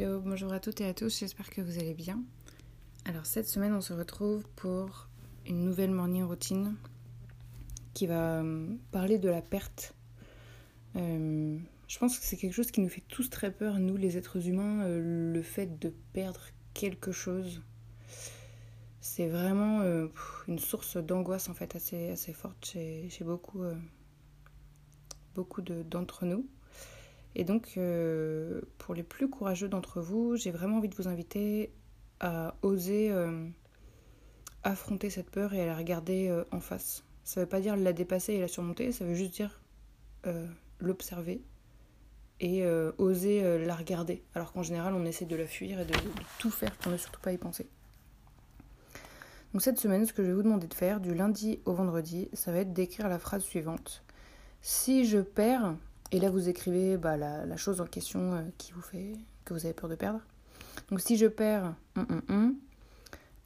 Hello, bonjour à toutes et à tous, j'espère que vous allez bien. Alors cette semaine, on se retrouve pour une nouvelle morning routine qui va euh, parler de la perte. Euh, je pense que c'est quelque chose qui nous fait tous très peur, nous les êtres humains, euh, le fait de perdre quelque chose. C'est vraiment une source d'angoisse en fait assez, assez forte chez, beaucoup d'entre nous. Et donc, pour les plus courageux d'entre vous, j'ai vraiment envie de vous inviter à oser affronter cette peur et à la regarder euh, en face. Ça veut pas dire la dépasser et la surmonter, ça veut juste dire euh, l'observer et euh, oser la regarder. Alors qu'en général, on essaie de la fuir et de, tout faire pour ne surtout pas y penser. Donc cette semaine, ce que je vais vous demander de faire du lundi au vendredi, ça va être d'écrire la phrase suivante. Si je perds, et là vous écrivez bah, la, chose en question qui vous fait que vous avez peur de perdre. Donc si je perds, hum, hum, hum,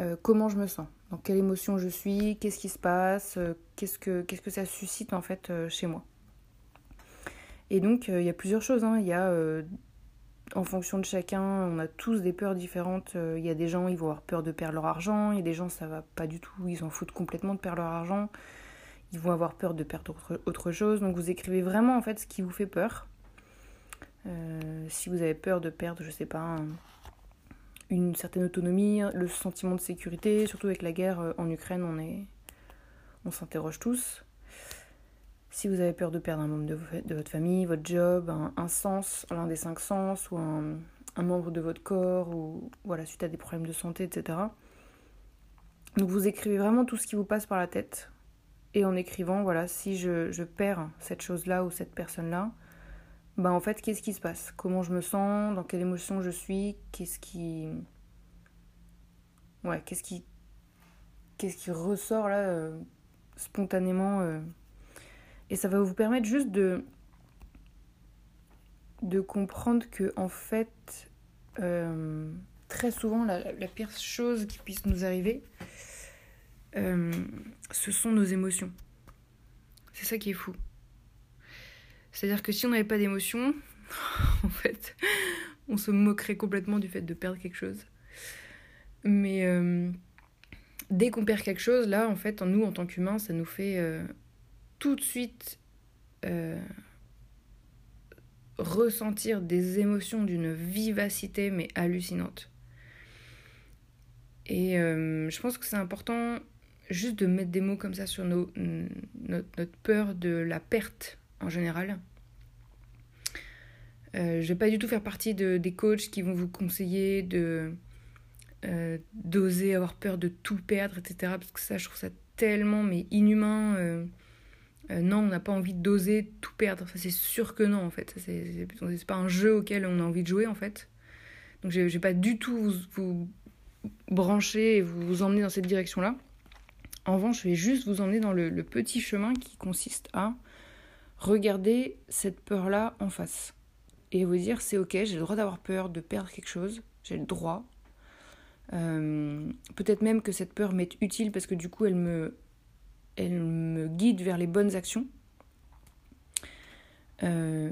euh, comment je me sens, dans quelle émotion je suis, qu'est-ce qui se passe, euh, qu'est-ce que, ça suscite en fait euh, chez moi? Et donc il y a plusieurs choses, hein. il y a en fonction de chacun, on a tous des peurs différentes. Il y a des gens, ils vont avoir peur de perdre leur argent. Il y a des gens, ça va pas du tout. Ils s'en foutent complètement de perdre leur argent. Ils vont avoir peur de perdre autre, chose. Donc vous écrivez vraiment en fait ce qui vous fait peur. si vous avez peur de perdre, je sais pas, une certaine autonomie, le sentiment de sécurité, surtout avec la guerre euh, en Ukraine, on est on s'interroge tous. Si vous avez peur de perdre un membre de, votre famille, votre job, un, sens, l'un des cinq sens, ou un, membre de votre corps, ou voilà, suite à des problèmes de santé, etc. Donc vous écrivez vraiment tout ce qui vous passe par la tête. Et en écrivant, voilà, si je, perds cette chose-là ou cette personne-là, bah en fait, qu'est-ce qui se passe? Comment je me sens? Dans quelle émotion je suis? Qu'est-ce qui. Ouais, qu'est-ce qui. Qu'est-ce qui ressort là euh, spontanément euh? Et ça va vous permettre juste de. de comprendre que, en fait, euh, très souvent, la, la, pire chose qui puisse nous arriver, ce sont nos émotions. C'est ça qui est fou. C'est-à-dire que si on n'avait pas d'émotion, en fait, on se moquerait complètement du fait de perdre quelque chose. Mais euh, dès qu'on perd quelque chose, là, en fait, nous, en tant qu'humains, ça nous fait euh, tout de suite euh, ressentir des émotions d'une vivacité, mais hallucinante. Et je pense que c'est important juste de mettre des mots comme ça sur nos, notre peur de la perte en général. Euh, je vais pas du tout faire partie de, des coachs qui vont vous conseiller de euh, d'oser avoir peur de tout perdre, etc. Parce que ça, je trouve ça tellement mais inhumain. Euh, non, on n'a pas envie d'oser tout perdre. Ça, c'est sûr que non, en fait. C'est pas un jeu auquel on a envie de jouer, en fait. Donc, je vais pas du tout vous, brancher et vous, vous, emmener dans cette direction-là. En revanche, je vais juste vous emmener dans le petit chemin qui consiste à Regardez cette peur-là en face et vous dire c'est ok, j'ai le droit d'avoir peur de perdre quelque chose, j'ai le droit. Euh, peut-être même que cette peur m'est utile parce que du coup elle me, elle me guide vers les bonnes actions. Euh,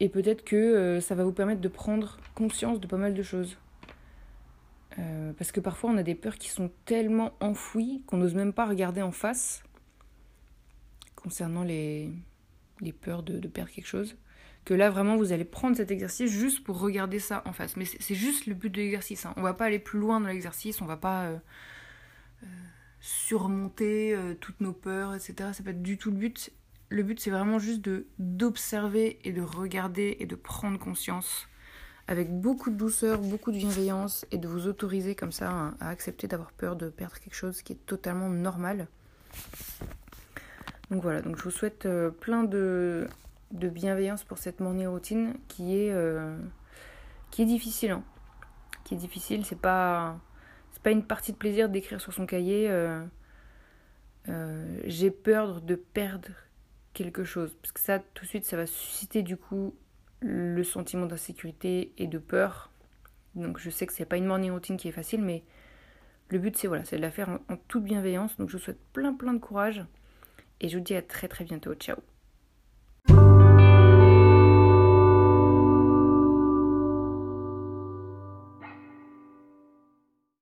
et peut-être que euh, ça va vous permettre de prendre conscience de pas mal de choses. Parce que parfois on a des peurs qui sont tellement enfouies qu'on n'ose même pas regarder en face concernant les, les peurs de, perdre quelque chose, que là vraiment vous allez prendre cet exercice juste pour regarder ça en face. Mais c'est juste le but de l'exercice. Hein. On va pas aller plus loin dans l'exercice, on va pas euh, euh, surmonter euh, toutes nos peurs, etc. C'est pas du tout le but. Le but, c'est vraiment juste de d'observer et de regarder et de prendre conscience avec beaucoup de douceur, beaucoup de bienveillance et de vous autoriser comme ça à, accepter d'avoir peur de perdre quelque chose qui est totalement normal. Donc voilà, je vous souhaite euh, plein de, bienveillance pour cette morning routine qui est, euh, difficile. Hein. Qui c'est pas une partie de plaisir d'écrire sur son cahier. Euh, j'ai peur de perdre quelque chose. Parce que ça, tout de suite, ça va susciter du coup le sentiment d'insécurité et de peur. Donc je sais que c'est pas une morning routine qui est facile, mais le but c'est voilà, c'est de la faire en toute bienveillance. Donc je vous souhaite plein plein de courage et je vous dis à très très bientôt. Ciao